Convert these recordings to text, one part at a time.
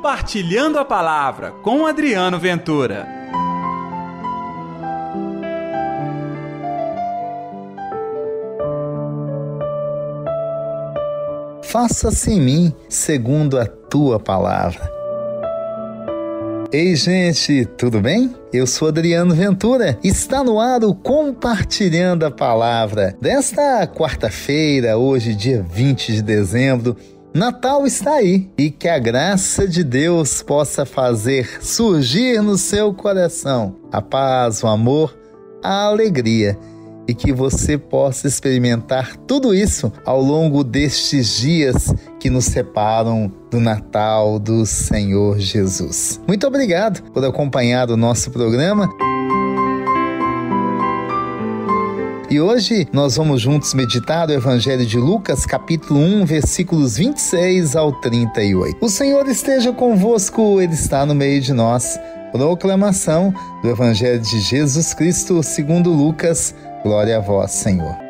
Compartilhando a Palavra com Adriano Ventura. Faça-se em mim segundo a tua palavra. Ei, gente, tudo bem? Eu sou Adriano Ventura. Está no ar o Compartilhando a Palavra desta quarta-feira, hoje, dia 20 de dezembro. Natal está aí e que a graça de Deus possa fazer surgir no seu coração a paz, o amor, a alegria e que você possa experimentar tudo isso ao longo destes dias que nos separam do Natal do Senhor Jesus. Muito obrigado por acompanhar o nosso programa. E hoje nós vamos juntos meditar o Evangelho de Lucas, capítulo 1, versículos 26 ao 38. O Senhor esteja convosco, Ele está no meio de nós. Proclamação do Evangelho de Jesus Cristo, segundo Lucas. Glória a vós, Senhor.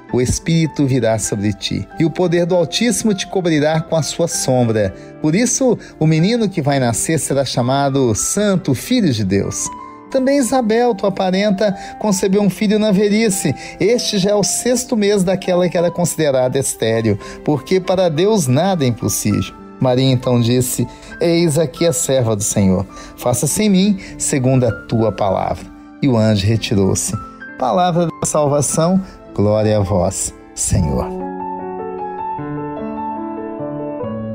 o Espírito virá sobre ti, e o poder do Altíssimo te cobrirá com a sua sombra. Por isso, o menino que vai nascer será chamado Santo Filho de Deus. Também Isabel, tua parenta, concebeu um filho na velhice. Este já é o sexto mês daquela que era considerada estéril, porque para Deus nada é impossível. Maria então disse: Eis aqui a serva do Senhor, faça-se em mim segundo a tua palavra. E o anjo retirou-se. Palavra da salvação, Glória a vós, Senhor.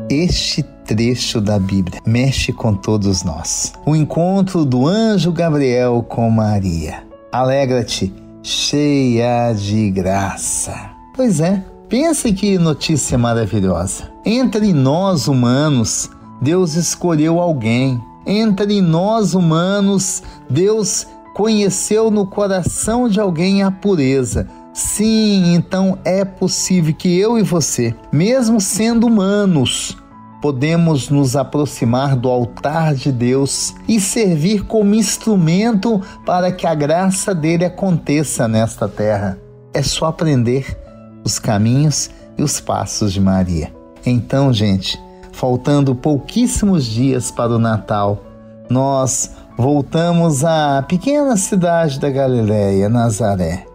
Este trecho da Bíblia mexe com todos nós. O encontro do anjo Gabriel com Maria. Alegra-te, cheia de graça. Pois é, pense que notícia maravilhosa. Entre nós humanos, Deus escolheu alguém. Entre nós humanos, Deus conheceu no coração de alguém a pureza Sim, então é possível que eu e você, mesmo sendo humanos, podemos nos aproximar do altar de Deus e servir como instrumento para que a graça dele aconteça nesta terra. É só aprender os caminhos e os passos de Maria. Então, gente, faltando pouquíssimos dias para o Natal, nós voltamos à pequena cidade da Galiléia, Nazaré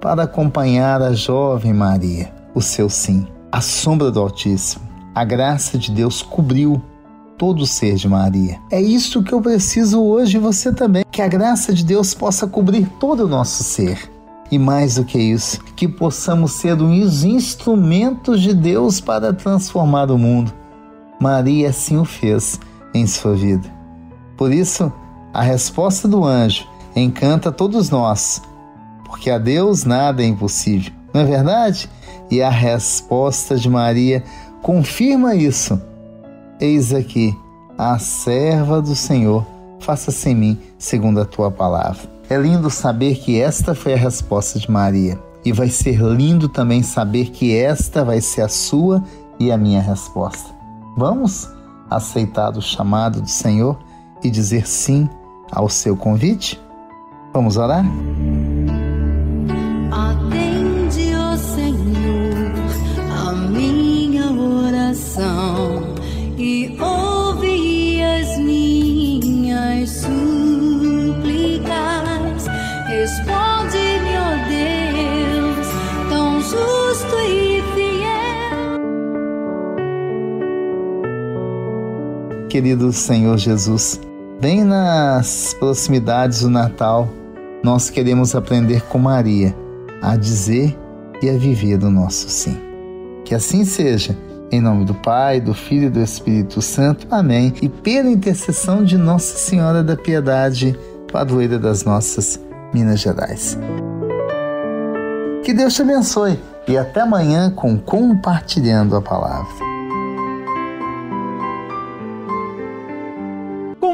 para acompanhar a jovem Maria, o seu sim. A sombra do Altíssimo, a graça de Deus cobriu todo o ser de Maria. É isso que eu preciso hoje você também, que a graça de Deus possa cobrir todo o nosso ser. E mais do que isso, que possamos ser os instrumentos de Deus para transformar o mundo. Maria assim o fez em sua vida. Por isso, a resposta do anjo encanta todos nós porque a Deus nada é impossível, não é verdade? E a resposta de Maria confirma isso. Eis aqui, a serva do Senhor, faça-se em mim segundo a tua palavra. É lindo saber que esta foi a resposta de Maria. E vai ser lindo também saber que esta vai ser a sua e a minha resposta. Vamos aceitar o chamado do Senhor e dizer sim ao seu convite? Vamos orar? Querido Senhor Jesus, Bem nas proximidades do Natal, nós queremos aprender com Maria a dizer e a viver o nosso sim. Que assim seja. Em nome do Pai, do Filho e do Espírito Santo. Amém. E pela intercessão de Nossa Senhora da Piedade, padroeira das nossas Minas Gerais. Que Deus te abençoe e até amanhã com Compartilhando a Palavra.